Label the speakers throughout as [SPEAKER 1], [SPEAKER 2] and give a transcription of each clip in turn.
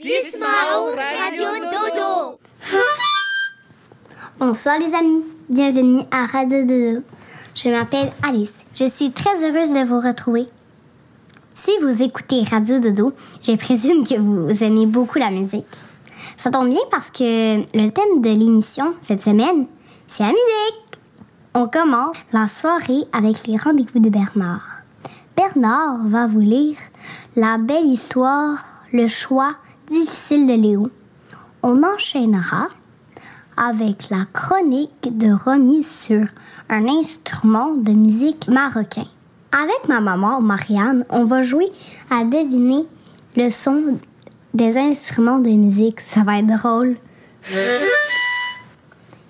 [SPEAKER 1] Dismao Radio Dodo.
[SPEAKER 2] Bonsoir les amis, bienvenue à Radio Dodo. Je m'appelle Alice. Je suis très heureuse de vous retrouver. Si vous écoutez Radio Dodo, je présume que vous aimez beaucoup la musique. Ça tombe bien parce que le thème de l'émission cette semaine, c'est la musique. On commence la soirée avec les rendez-vous de Bernard. Bernard va vous lire la belle histoire, le choix difficile de Léo. On enchaînera avec la chronique de Romy sur un instrument de musique marocain. Avec ma maman, Marianne, on va jouer à deviner le son des instruments de musique. Ça va être drôle.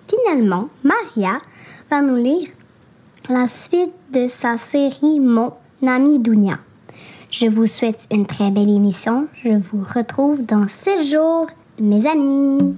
[SPEAKER 2] Finalement, Maria va nous lire la suite de sa série Mon ami Dounia. Je vous souhaite une très belle émission. Je vous retrouve dans 7 jours, mes amis.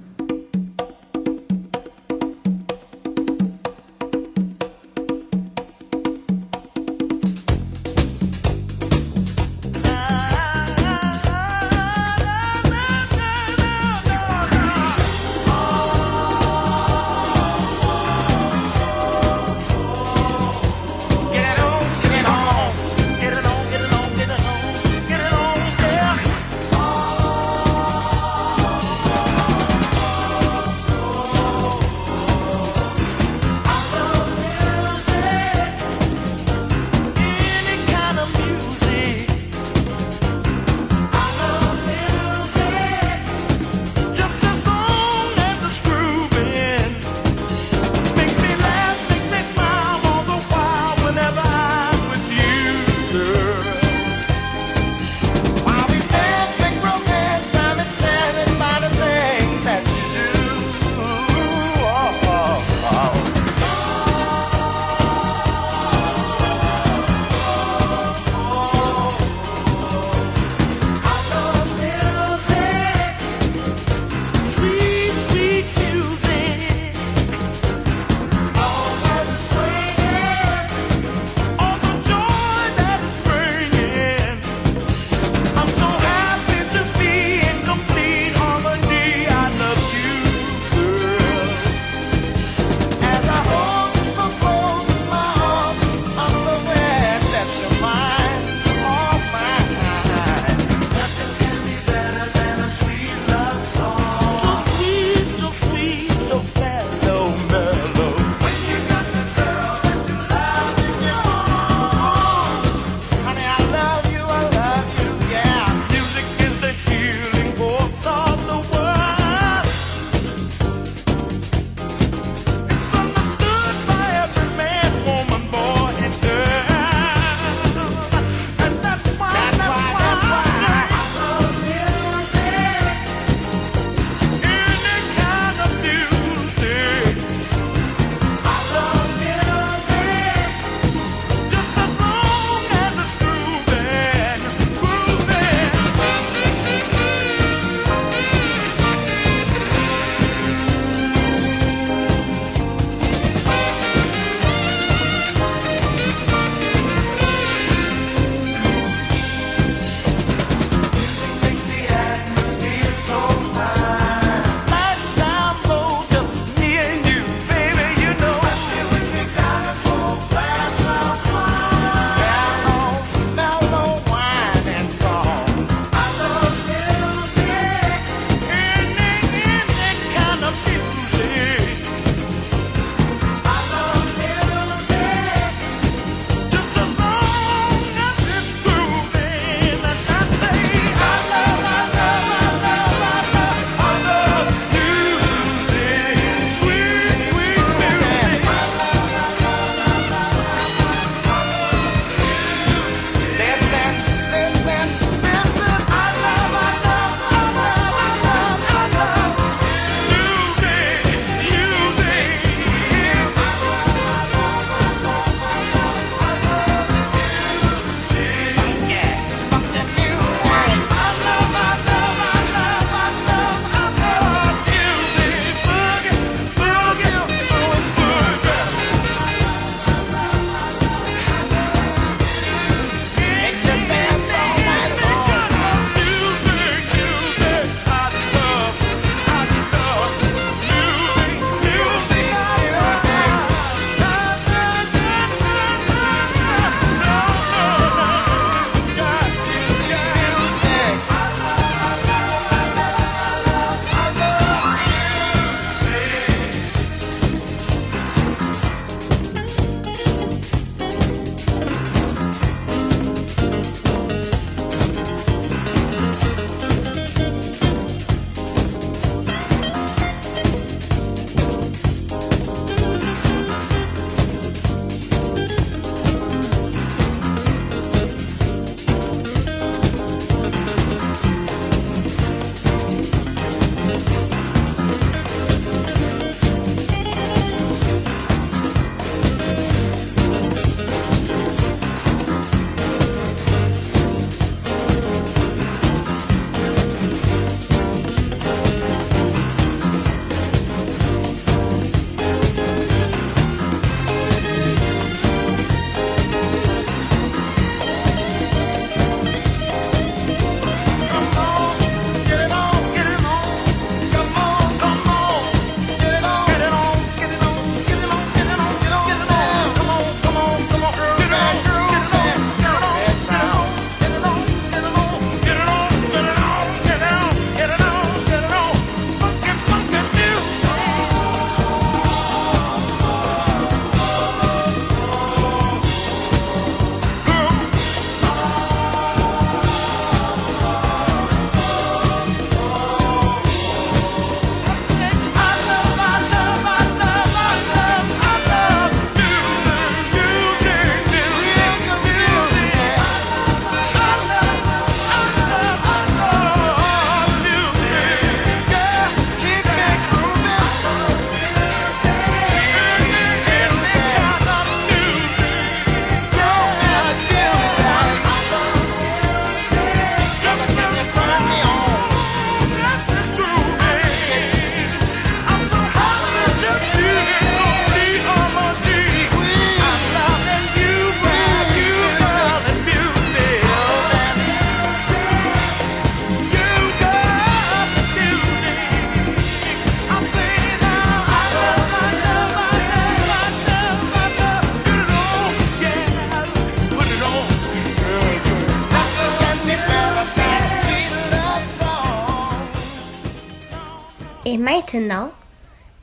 [SPEAKER 2] Maintenant,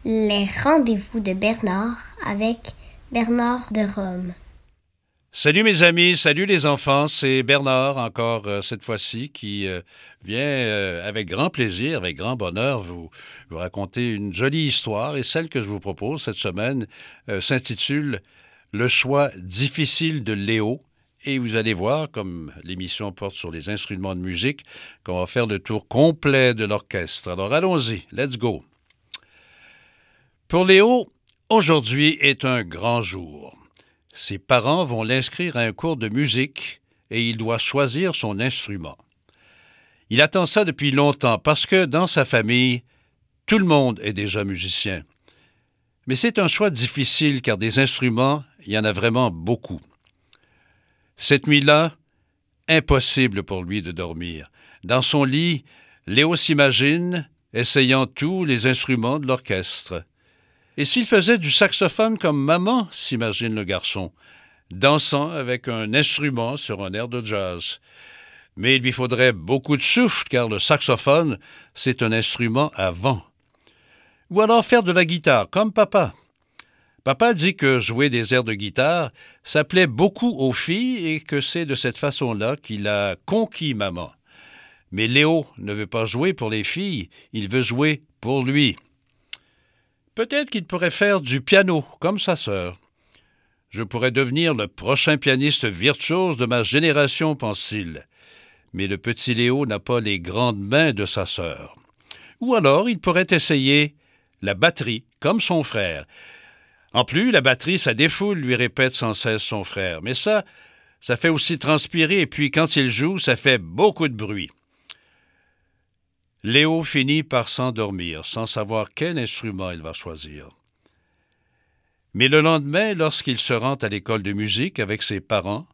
[SPEAKER 2] les rendez-vous de Bernard avec Bernard de Rome.
[SPEAKER 3] Salut mes amis, salut les enfants, c'est Bernard encore euh, cette fois-ci qui euh, vient euh, avec grand plaisir, avec grand bonheur vous, raconter une jolie histoire et celle que je vous propose cette semaine s'intitule Le choix difficile de Léo et vous allez voir, comme l'émission porte sur les instruments de musique, qu'on va faire le tour complet de l'orchestre. Alors allons-y, let's go. Pour Léo, aujourd'hui est un grand jour. Ses parents vont l'inscrire à un cours de musique et il doit choisir son instrument. Il attend ça depuis longtemps parce que dans sa famille, tout le monde est déjà musicien. Mais c'est un choix difficile car des instruments, il y en a vraiment beaucoup. Cette nuit-là, impossible pour lui de dormir. Dans son lit, Léo s'imagine essayant tous les instruments de l'orchestre. Et s'il faisait du saxophone comme maman, s'imagine le garçon, dansant avec un instrument sur un air de jazz. Mais il lui faudrait beaucoup de souffle, car le saxophone, c'est un instrument à vent. Ou alors faire de la guitare, comme papa. Papa dit que jouer des airs de guitare, ça beaucoup aux filles et que c'est de cette façon-là qu'il a conquis maman. Mais Léo ne veut pas jouer pour les filles, il veut jouer pour lui. Peut-être qu'il pourrait faire du piano, comme sa sœur. Je pourrais devenir le prochain pianiste virtuose de ma génération, pense-t-il. Mais le petit Léo n'a pas les grandes mains de sa sœur. Ou alors il pourrait essayer la batterie, comme son frère. En plus, la batterie, ça défoule, lui répète sans cesse son frère. Mais ça, ça fait aussi transpirer, et puis quand il joue, ça fait beaucoup de bruit. Léo finit par s'endormir sans savoir quel instrument il va choisir. Mais le lendemain, lorsqu'il se rend à l'école de musique avec ses parents,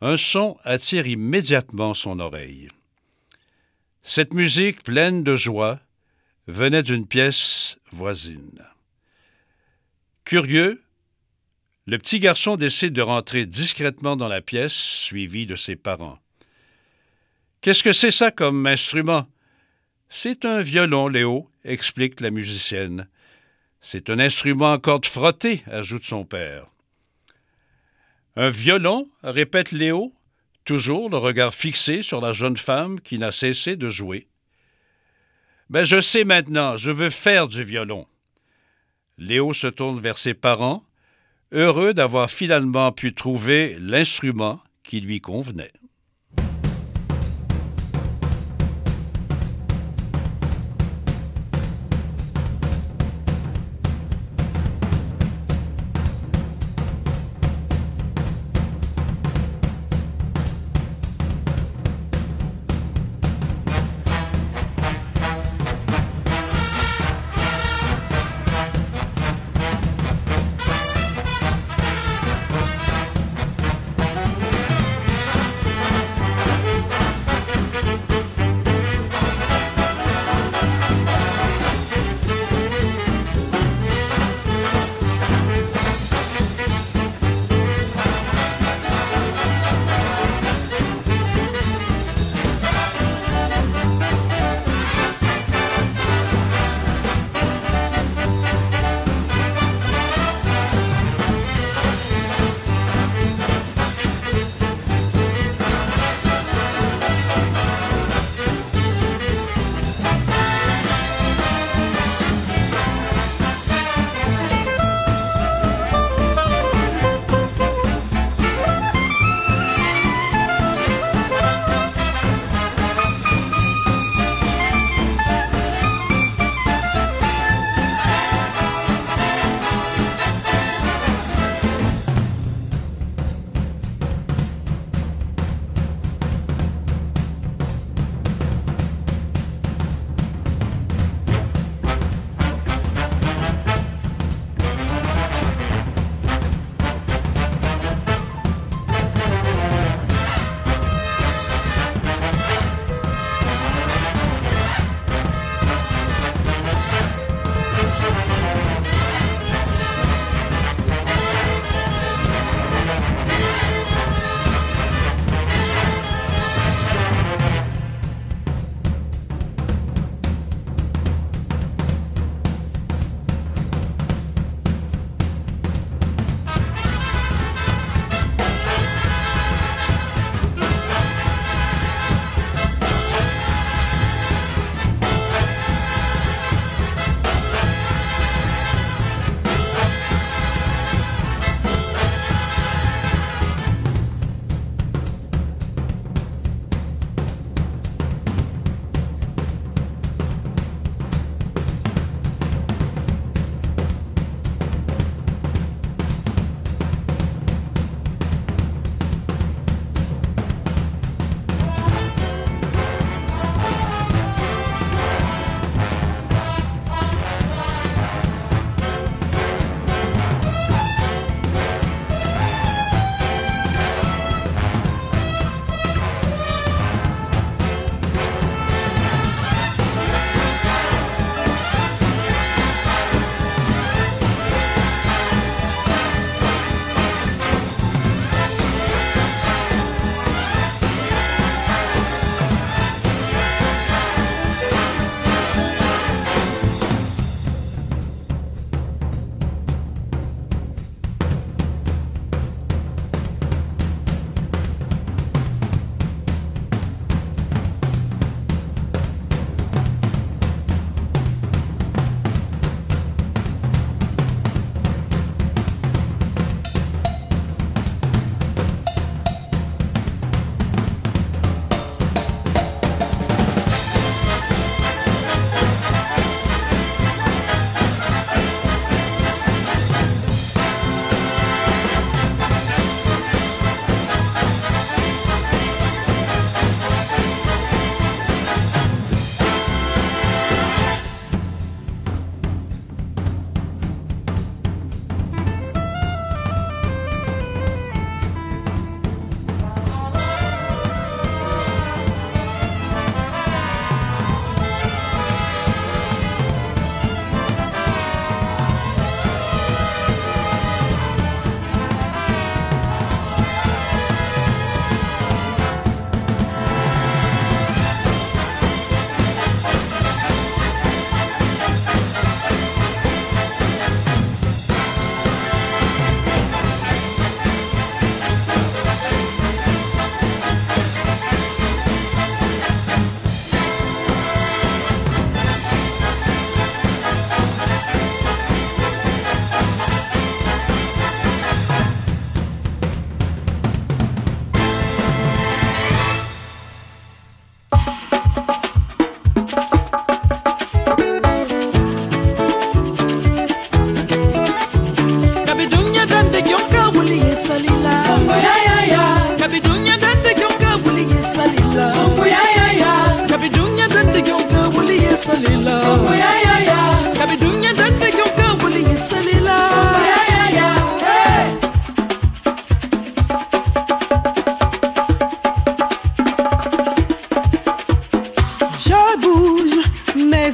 [SPEAKER 3] un son attire immédiatement son oreille. Cette musique pleine de joie venait d'une pièce voisine. Curieux, le petit garçon décide de rentrer discrètement dans la pièce, suivi de ses parents. Qu'est-ce que c'est ça comme instrument? C'est un violon, Léo, explique la musicienne. C'est un instrument à cordes frottées, ajoute son père. Un violon, répète Léo, toujours le regard fixé sur la jeune femme qui n'a cessé de jouer. Ben, je sais maintenant, je veux faire du violon. Léo se tourne vers ses parents, heureux d'avoir finalement pu trouver l'instrument qui lui convenait.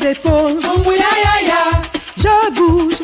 [SPEAKER 4] Épaules Je bouge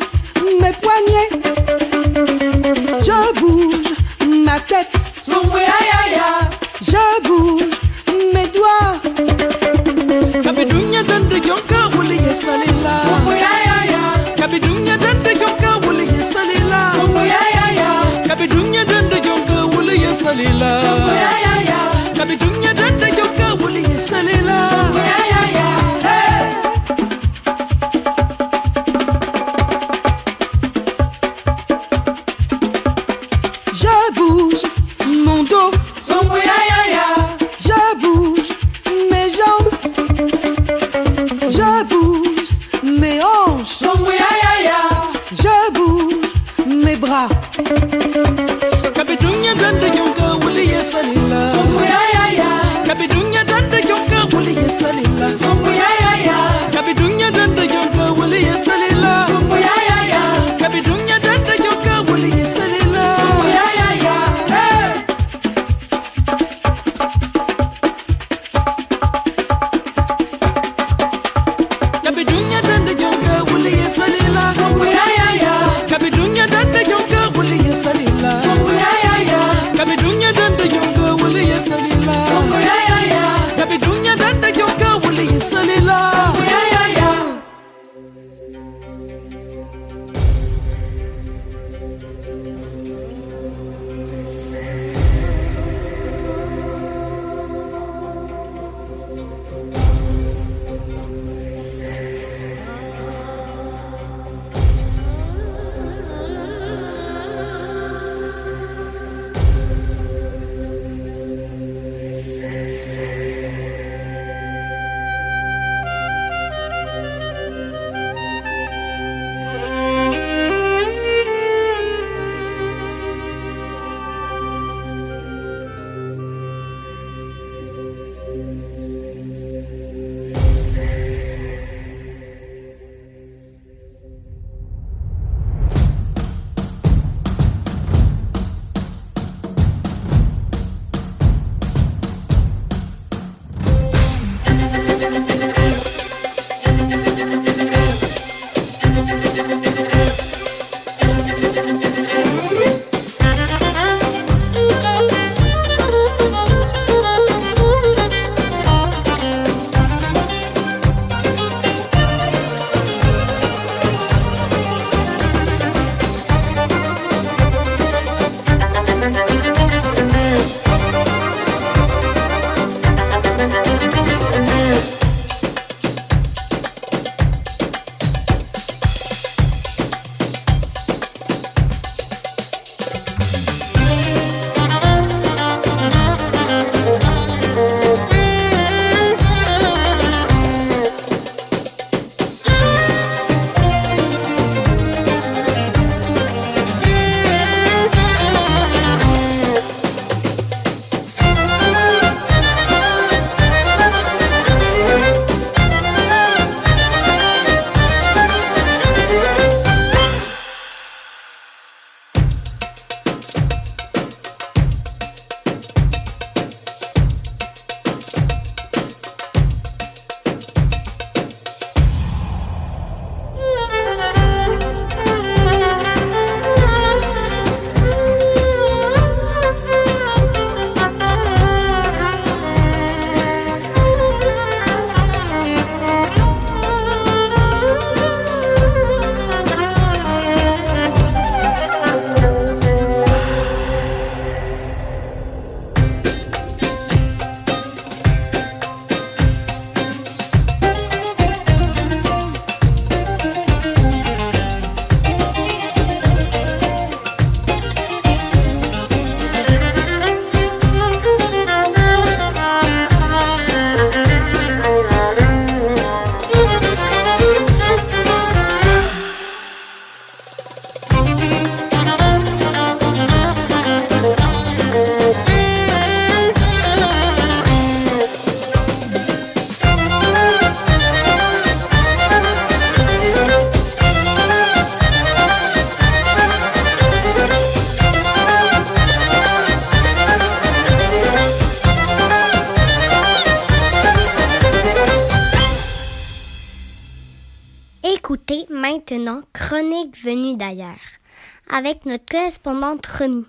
[SPEAKER 2] notre correspondante Romy.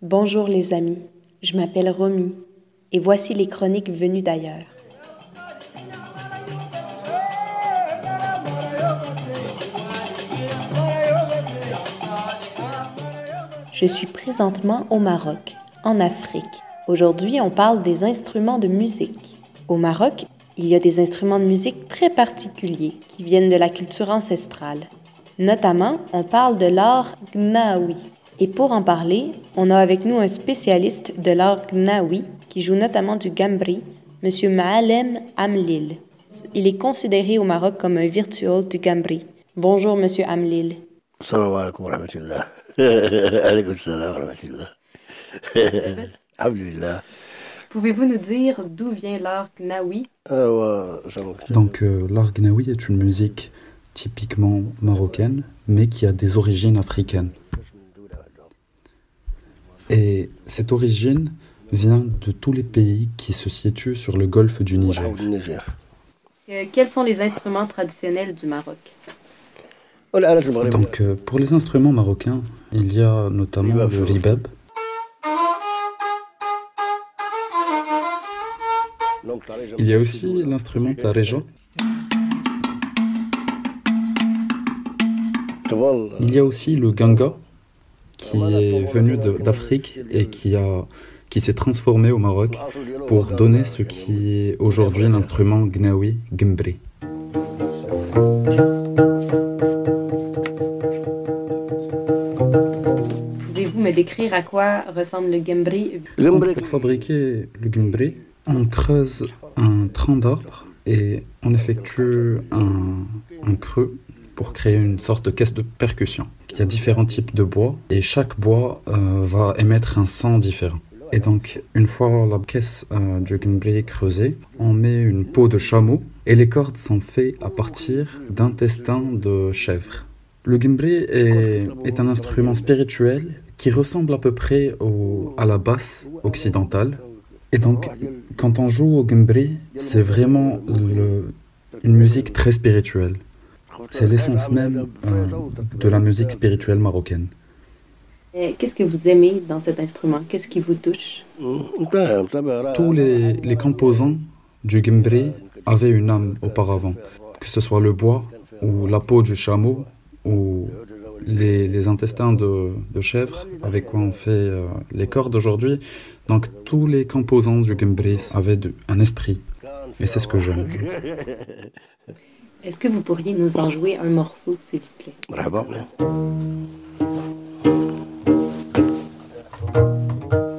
[SPEAKER 5] Bonjour les amis, je m'appelle Romy et voici les chroniques venues d'ailleurs. Je suis présentement au Maroc, en Afrique. Aujourd'hui, on parle des instruments de musique. Au Maroc, il y a des instruments de musique très particuliers qui viennent de la culture ancestrale. Notamment, on parle de l'art gnawi. Et pour en parler, on a avec nous un spécialiste de l'art gnawi qui joue notamment du gambri, M. Maalem Amlil. Il est considéré au Maroc comme un virtuose du gambri. Bonjour, M. Amlil.
[SPEAKER 6] Salam alaikum wa rahmatullah. Alaikum salam wa rahmatullah. Alhamdulillah.
[SPEAKER 5] Pouvez-vous nous dire d'où vient l'art gnawi?
[SPEAKER 7] Donc, euh, l'art gnawi est une musique typiquement marocaine, mais qui a des origines africaines. Et cette origine vient de tous les pays qui se situent sur le golfe du Niger.
[SPEAKER 5] Euh, quels sont les instruments traditionnels du Maroc?
[SPEAKER 7] Donc, euh, pour les instruments marocains, il y a notamment le ribab. Il y a aussi l'instrument tareja. Il y a aussi le ganga, qui est venu d'Afrique et qui, a, qui s'est transformé au Maroc pour donner ce qui est aujourd'hui l'instrument gnawi, gimbri.
[SPEAKER 5] Pouvez-vous me décrire à quoi ressemble le gimbri
[SPEAKER 7] Pour fabriquer le gimbri, on creuse un tronc d'arbre et on effectue un, un creux pour créer une sorte de caisse de percussion. Il y a différents types de bois et chaque bois euh, va émettre un son différent. Et donc, une fois la caisse euh, du gimbri creusée, on met une peau de chameau et les cordes sont faites à partir d'intestins de chèvre. Le gimbri est, un instrument spirituel qui ressemble à peu près à la basse occidentale. Et donc, quand on joue au gimbri, c'est vraiment une musique très spirituelle. C'est l'essence même euh, de la musique spirituelle marocaine.
[SPEAKER 5] Qu'est-ce que vous aimez dans cet instrument? Qu'est-ce qui vous touche?
[SPEAKER 7] Tous les, les, composants du gimbri avaient une âme auparavant, que ce soit le bois ou la peau du chameau ou les, les intestins de, de, chèvre avec quoi on fait euh, les cordes aujourd'hui. Donc tous les composants du gimbri avaient de, un esprit et c'est ce que j'aime.
[SPEAKER 5] Est-ce que vous pourriez nous en jouer un morceau, s'il vous plaît?
[SPEAKER 6] Bravo. que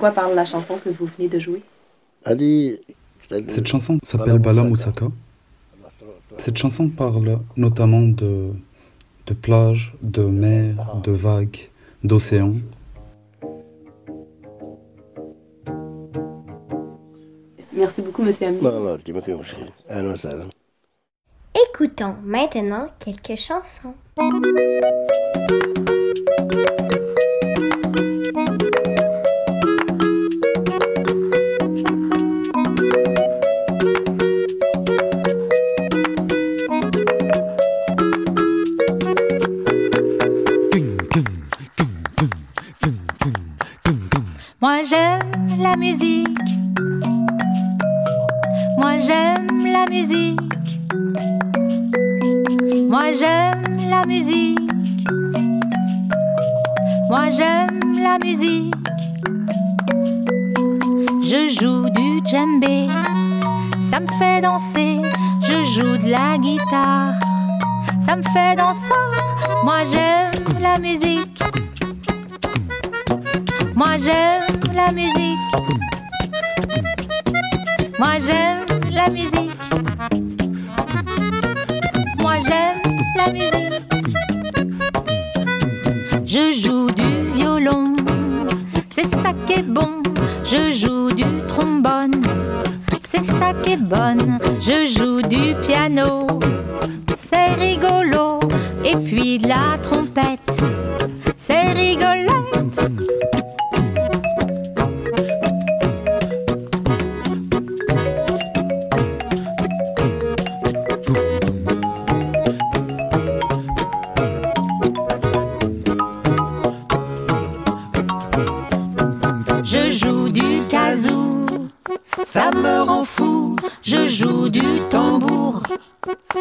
[SPEAKER 6] quoi parle la chanson que vous venez de jouer?
[SPEAKER 7] Cette chanson s'appelle Bala Moussaka. Cette chanson parle notamment de, de plages, de mers, de vagues, d'océans.
[SPEAKER 6] Merci beaucoup, monsieur Ami.
[SPEAKER 1] Écoutons maintenant quelques chansons.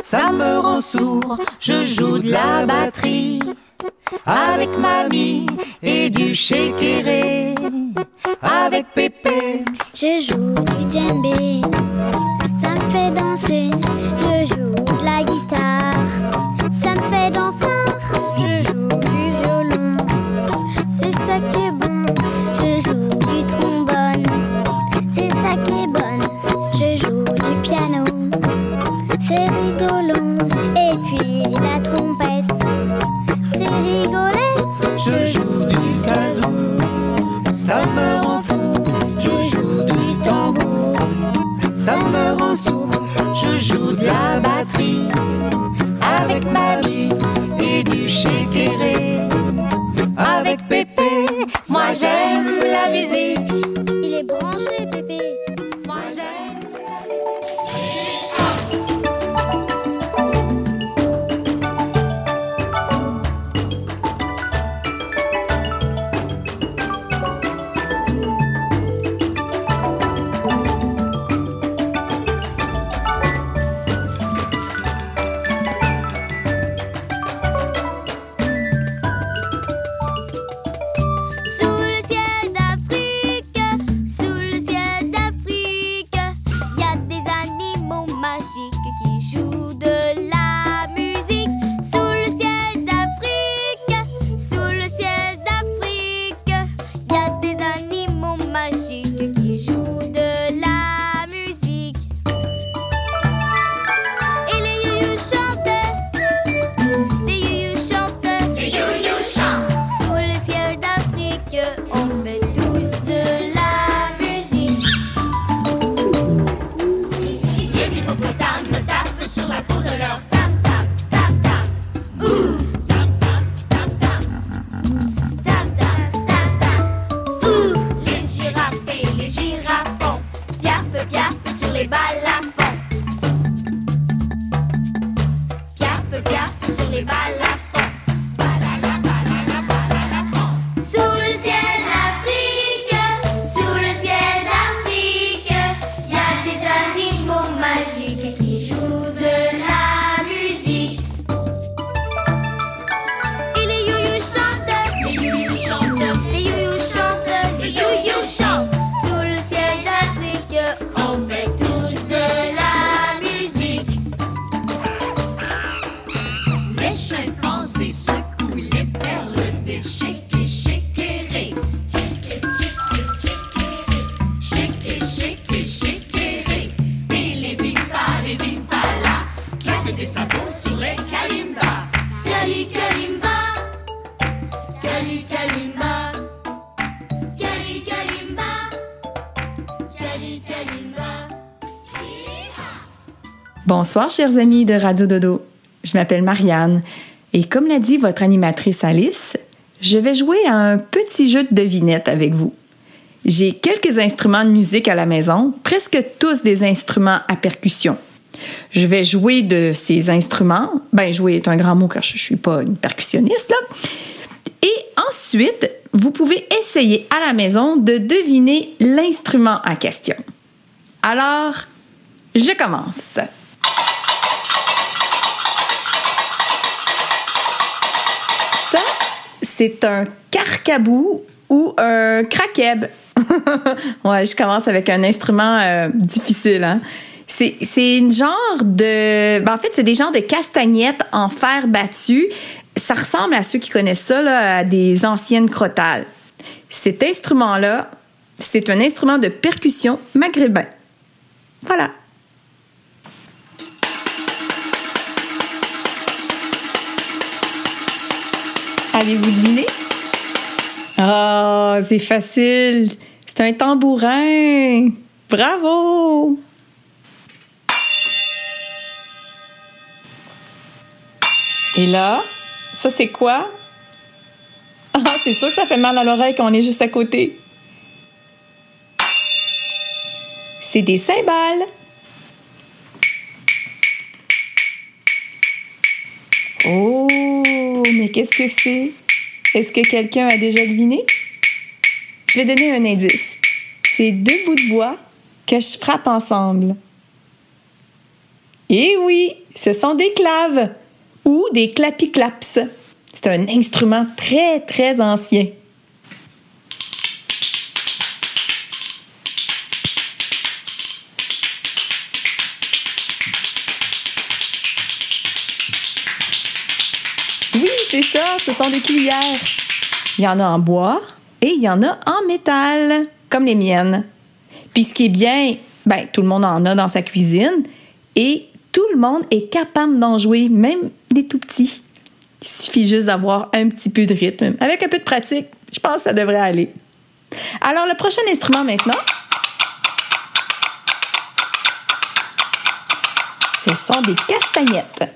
[SPEAKER 8] ça me rend sourd. Je joue de la batterie avec mamie et du chékéré avec Pépé.
[SPEAKER 1] Je joue
[SPEAKER 9] Bonsoir, chers amis de Radio Dodo. Je m'appelle Marianne et comme l'a dit votre animatrice Alice, je vais jouer à un petit jeu de devinette avec vous. J'ai quelques instruments de musique à la maison, presque tous des instruments à percussion. Je vais jouer de ces instruments. Ben, jouer est un grand mot car je ne suis pas une percussionniste, là. Et ensuite, vous pouvez essayer à la maison de deviner l'instrument en question. Alors, je commence. Ça, c'est un carcabou ou un craqueb. ouais, je commence avec un instrument euh, difficile. Hein? C'est, une genre de. ben, en fait, c'est des genres de castagnettes en fer battu. Ça ressemble à ceux qui connaissent ça, là, à des anciennes crotales. Cet instrument-là, c'est un instrument de percussion maghrébin. Voilà. Allez-vous deviner? Oh, c'est facile. C'est un tambourin. Bravo! Et là, ça c'est quoi? Ah, c'est sûr que ça fait mal à l'oreille quand on est juste à côté. C'est des cymbales. Oh, mais qu'est-ce que c'est? Est-ce que quelqu'un a déjà deviné? Je vais donner un indice. C'est deux bouts de bois que je frappe ensemble. Eh oui, ce sont des claves ou des clapiclaps. C'est un instrument très, très ancien. Ce sont des cuillères. Il y en a en bois et il y en a en métal, comme les miennes. Puis ce qui est bien, ben, tout le monde en a dans sa cuisine et tout le monde est capable d'en jouer, même les tout petits. Il suffit juste d'avoir un petit peu de rythme. Avec un peu de pratique, je pense que ça devrait aller. Alors, le prochain instrument maintenant, ce sont des castagnettes.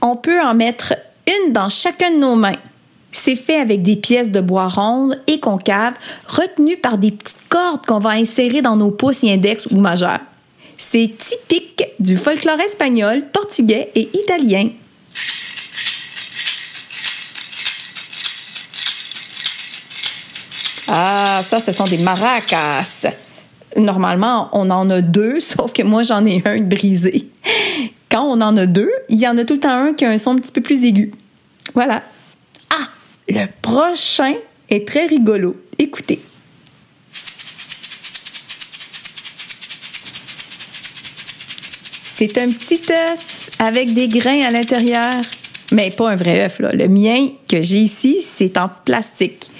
[SPEAKER 9] On peut en mettre une dans chacun de nos mains. C'est fait avec des pièces de bois rondes et concaves retenues par des petites cordes qu'on va insérer dans nos pouces index ou majeurs. C'est typique du folklore espagnol, portugais et italien. Ah, ça, ce sont des maracas. Normalement, on en a deux, sauf que moi, j'en ai un brisé. Quand on en a deux, il y en a tout le temps un qui a un son un petit peu plus aigu. Voilà. Ah, le prochain est très rigolo. Écoutez. C'est un petit œuf avec des grains à l'intérieur. Mais pas un vrai œuf, là. Le mien que j'ai ici, c'est en plastique.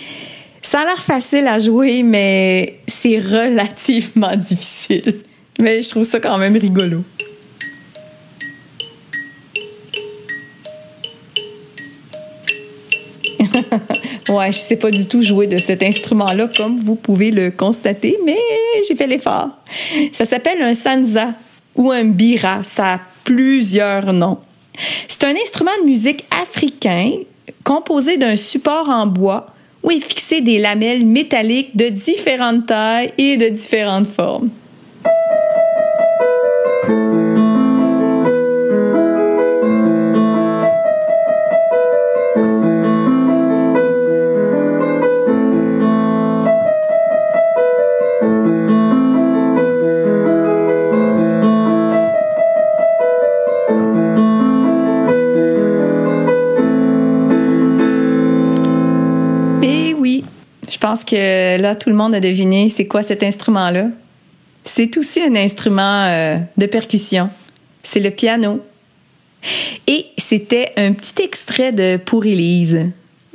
[SPEAKER 9] Ça a l'air facile à jouer, mais c'est relativement difficile. Mais je trouve ça quand même rigolo. ouais, je sais pas du tout jouer de cet instrument-là, comme vous pouvez le constater, mais j'ai fait l'effort. Ça s'appelle un sanza ou un bira. Ça a plusieurs noms. C'est un instrument de musique africain composé d'un support en bois où est fixé des lamelles métalliques de différentes tailles et de différentes formes. Je pense que là, tout le monde a deviné c'est quoi cet instrument-là. C'est aussi un instrument euh, de percussion. C'est le piano. Et c'était un petit extrait de Pour Élise.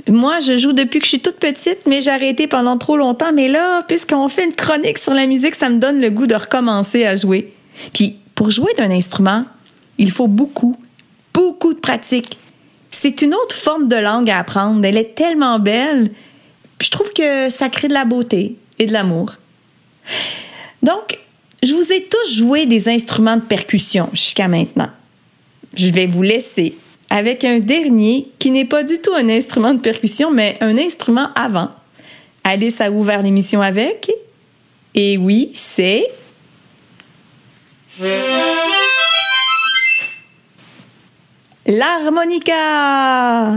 [SPEAKER 9] Moi, je joue depuis que je suis toute petite, mais j'ai arrêté pendant trop longtemps. Mais là, puisqu'on fait une chronique sur la musique, ça me donne le goût de recommencer à jouer. Puis, pour jouer d'un instrument, il faut beaucoup beaucoup de pratique. C'est une autre forme de langue à apprendre. Elle est tellement belle. Je trouve que ça crée de la beauté et de l'amour. Donc, je vous ai tous joué des instruments de percussion jusqu'à maintenant. Je vais vous laisser avec un dernier qui n'est pas du tout un instrument de percussion, mais un instrument avant. Alice a ouvert l'émission avec. Et oui, c'est... L'harmonica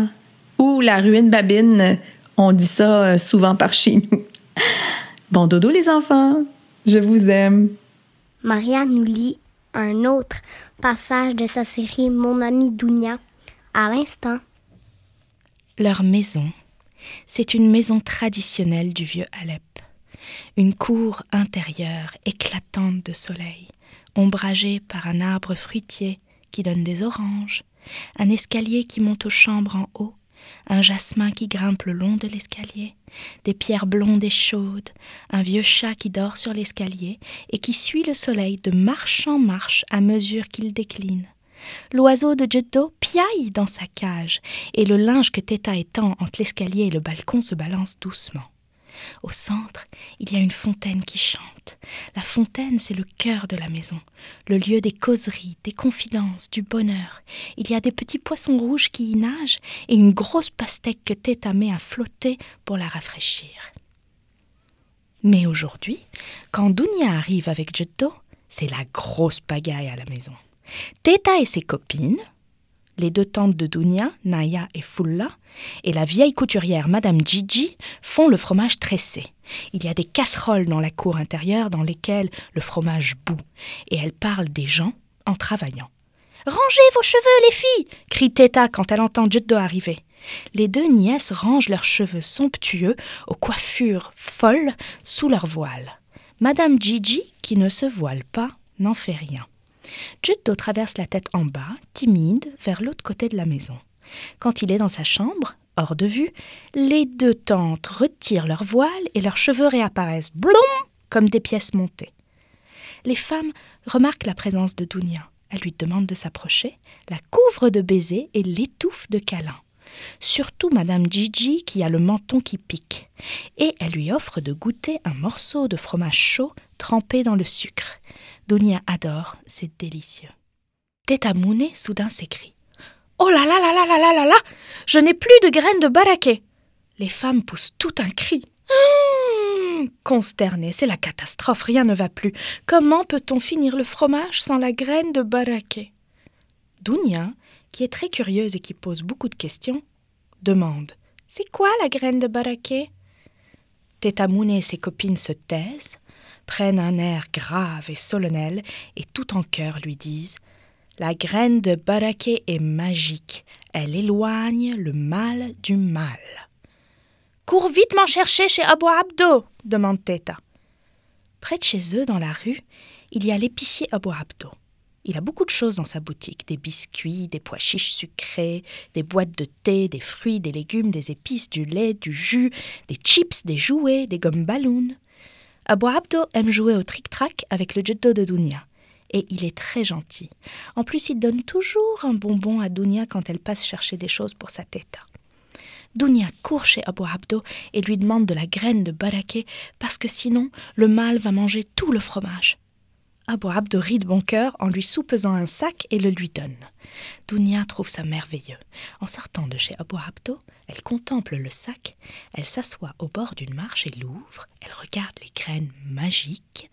[SPEAKER 9] ou la ruine babine. On dit ça euh, souvent par chez nous. Bon dodo les enfants, je vous aime.
[SPEAKER 2] Maria nous lit un autre passage de sa série Mon ami Dounia à l'instant.
[SPEAKER 10] Leur maison, c'est une maison traditionnelle du vieux Alep. Une cour intérieure éclatante de soleil, ombragée par un arbre fruitier qui donne des oranges, un escalier qui monte aux chambres en haut, un jasmin qui grimpe le long de l'escalier, des pierres blondes et chaudes, un vieux chat qui dort sur l'escalier et qui suit le soleil de marche en marche à mesure qu'il décline. L'oiseau de Jeddo piaille dans sa cage, et le linge que Teta étend entre l'escalier et le balcon se balance doucement. Au centre, il y a une fontaine qui chante. La fontaine, c'est le cœur de la maison, le lieu des causeries, des confidences, du bonheur. Il y a des petits poissons rouges qui y nagent et une grosse pastèque que Teta met à flotter pour la rafraîchir. Mais aujourd'hui, quand Dunia arrive avec Jeddo, c'est la grosse pagaille à la maison. Teta et ses copines, les deux tantes de Dunia, Naya et Fulla, et la vieille couturière Madame Gigi font le fromage tressé. Il y a des casseroles dans la cour intérieure dans lesquelles le fromage bout, et elles parlent des gens en travaillant. Rangez vos cheveux, les filles crie Teta quand elle entend Jeddo arriver. Les deux nièces rangent leurs cheveux somptueux aux coiffures folles sous leur voile. Madame Gigi, qui ne se voile pas, n'en fait rien. Jeddo traverse la tête en bas, timide, vers l'autre côté de la maison. Quand il est dans sa chambre, hors de vue, les deux tantes retirent leur voile et leurs cheveux réapparaissent, blond, comme des pièces montées. Les femmes remarquent la présence de Dounia. Elle lui demande de s'approcher, la couvre de baisers et l'étouffe de câlins. Surtout Madame Gigi qui a le menton qui pique. Et elle lui offre de goûter un morceau de fromage chaud trempé dans le sucre. Dunia adore, c'est délicieux. Teta Mouné soudain s'écrie. Oh là là là là là là là là Je n'ai plus de graines de baraquet Les femmes poussent tout un cri. Mmh Consternées, c'est la catastrophe, rien ne va plus. Comment peut-on finir le fromage sans la graine de baraquet Dunia, qui est très curieuse et qui pose beaucoup de questions, demande C'est quoi la graine de baraquet Teta Mouné et ses copines se taisent, prennent un air grave et solennel et tout en chœur lui disent La graine de baraquet est magique, elle éloigne le mal du mal. Cours vite m'en chercher chez Abou Abdo demande Teta. Près de chez eux, dans la rue, il y a l'épicier Abou Abdo. Il a beaucoup de choses dans sa boutique des biscuits, des pois chiches sucrés, des boîtes de thé, des fruits, des légumes, des épices, du lait, du jus, des chips, des jouets, des gommes ballons. Abou Abdo aime jouer au tric-trac avec le jeddo de Dunia. Et il est très gentil. En plus, il donne toujours un bonbon à Dunia quand elle passe chercher des choses pour sa teta. Dunia court chez Abou Abdo et lui demande de la graine de baraquet parce que sinon le mâle va manger tout le fromage. Abou Abdo rit de bon cœur en lui soupesant un sac et le lui donne. Dunia trouve ça merveilleux. En sortant de chez Abou Abdo, elle contemple le sac, elle s'assoit au bord d'une marche et l'ouvre, elle regarde les graines magiques,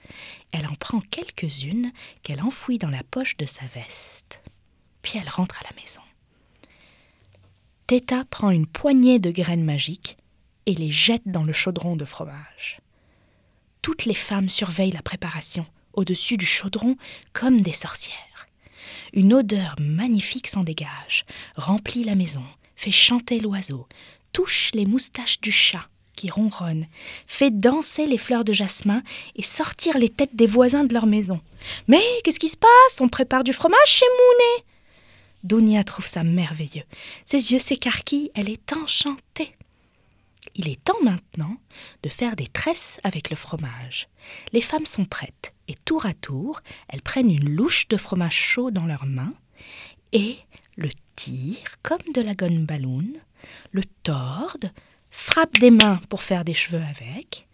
[SPEAKER 10] elle en prend quelques-unes qu'elle enfouit dans la poche de sa veste. Puis elle rentre à la maison. Teta prend une poignée de graines magiques et les jette dans le chaudron de fromage. Toutes les femmes surveillent la préparation au-dessus du chaudron comme des sorcières. Une odeur magnifique s'en dégage, remplit la maison, fait chanter l'oiseau, touche les moustaches du chat qui ronronne, fait danser les fleurs de jasmin et sortir les têtes des voisins de leur maison. Mais qu'est-ce qui se passe? On prépare du fromage chez Mounet Dounia trouve ça merveilleux. Ses yeux s'écarquillent, elle est enchantée. Il est temps maintenant de faire des tresses avec le fromage. Les femmes sont prêtes et tour à tour, elles prennent une louche de fromage chaud dans leurs mains et le tire comme de la gun balloon, le torde, frappe des mains pour faire des cheveux avec,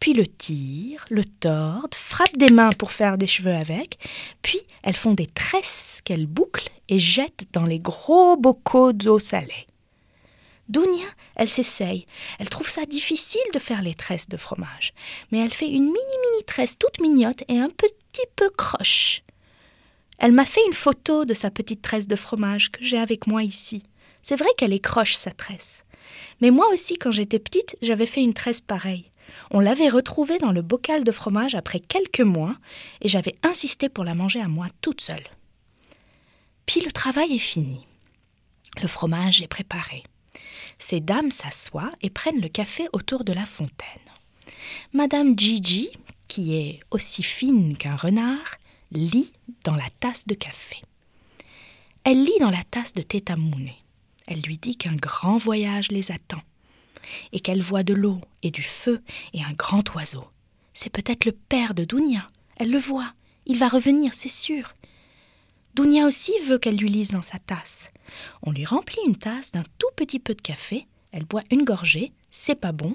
[SPEAKER 10] puis le tire, le torde, frappe des mains pour faire des cheveux avec, puis elles font des tresses qu'elles bouclent et jettent dans les gros bocaux d'eau salée. Dounia, elle s'essaye. Elle trouve ça difficile de faire les tresses de fromage, mais elle fait une mini-mini tresse toute mignote et un petit peu croche. Elle m'a fait une photo de sa petite tresse de fromage que j'ai avec moi ici. C'est vrai qu'elle est croche, sa tresse. Mais moi aussi, quand j'étais petite, j'avais fait une tresse pareille. On l'avait retrouvée dans le bocal de fromage après quelques mois, et j'avais insisté pour la manger à moi toute seule. Puis le travail est fini. Le fromage est préparé. Ces dames s'assoient et prennent le café autour de la fontaine. Madame Gigi, qui est aussi fine qu'un renard, lit dans la tasse de café. Elle lit dans la tasse de Teta Mounet. Elle lui dit qu'un grand voyage les attend, et qu'elle voit de l'eau et du feu et un grand oiseau. C'est peut-être le père de Dounia. Elle le voit. Il va revenir, c'est sûr. Dounia aussi veut qu'elle lui lise dans sa tasse. On lui remplit une tasse d'un tout petit peu de café, elle boit une gorgée, c'est pas bon,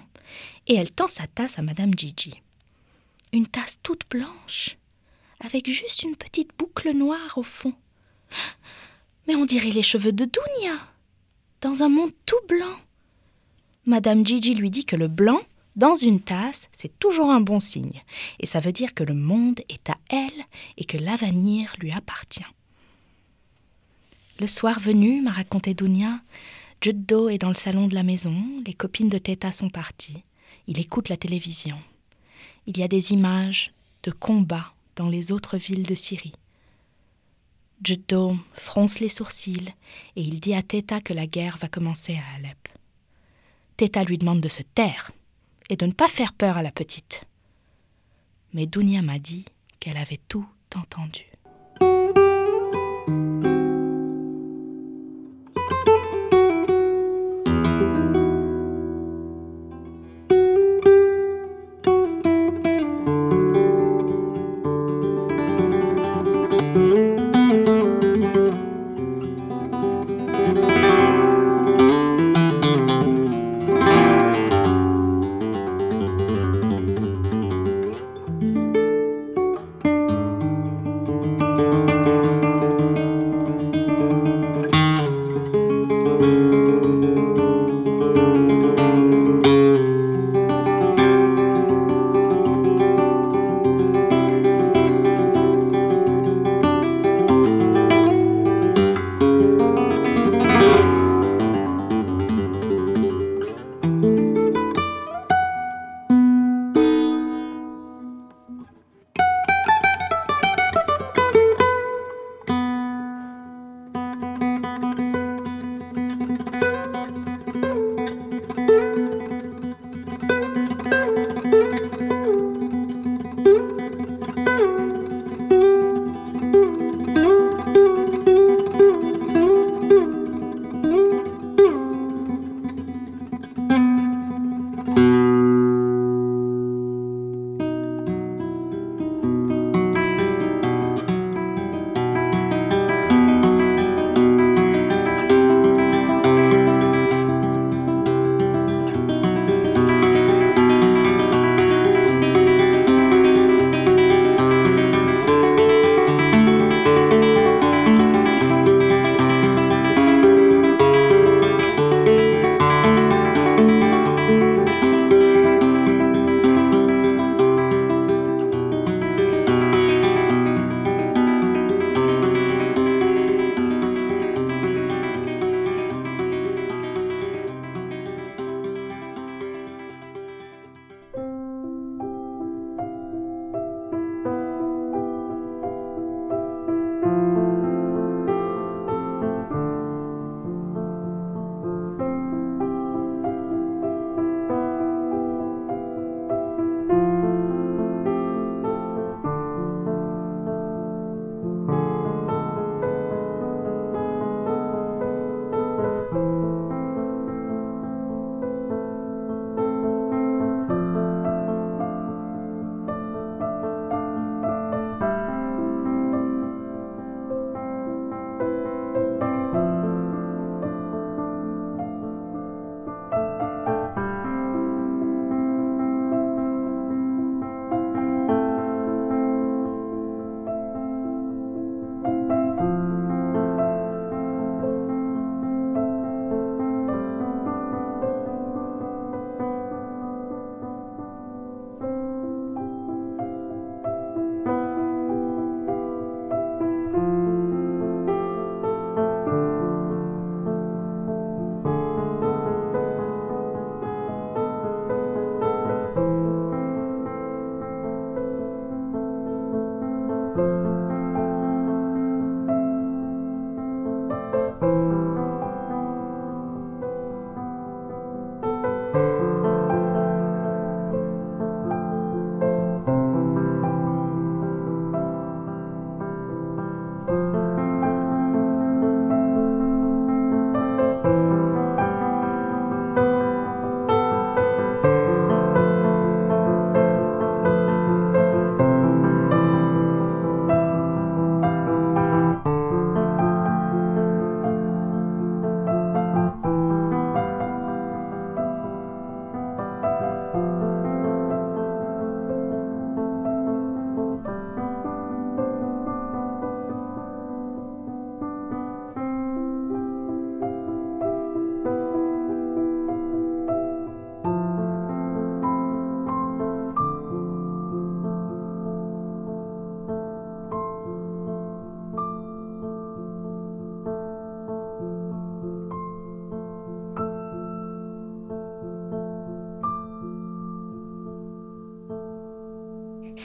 [SPEAKER 10] et elle tend sa tasse à Madame Gigi. Une tasse toute blanche, avec juste une petite boucle noire au fond. Mais on dirait les cheveux de Dounia, dans un monde tout blanc. Madame Gigi lui dit que le blanc, dans une tasse, c'est toujours un bon signe, et ça veut dire que le monde est à elle et que l'avenir lui appartient. Le soir venu, m'a raconté Dounia, Juddo est dans le salon de la maison, les copines de Teta sont parties. Il écoute la télévision. Il y a des images de combats dans les autres villes de Syrie. Juddo fronce les sourcils et il dit à Teta que la guerre va commencer à Alep. Teta lui demande de se taire et de ne pas faire peur à la petite. Mais Dounia m'a dit qu'elle avait tout entendu.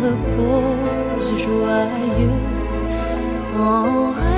[SPEAKER 2] 我是说爱？You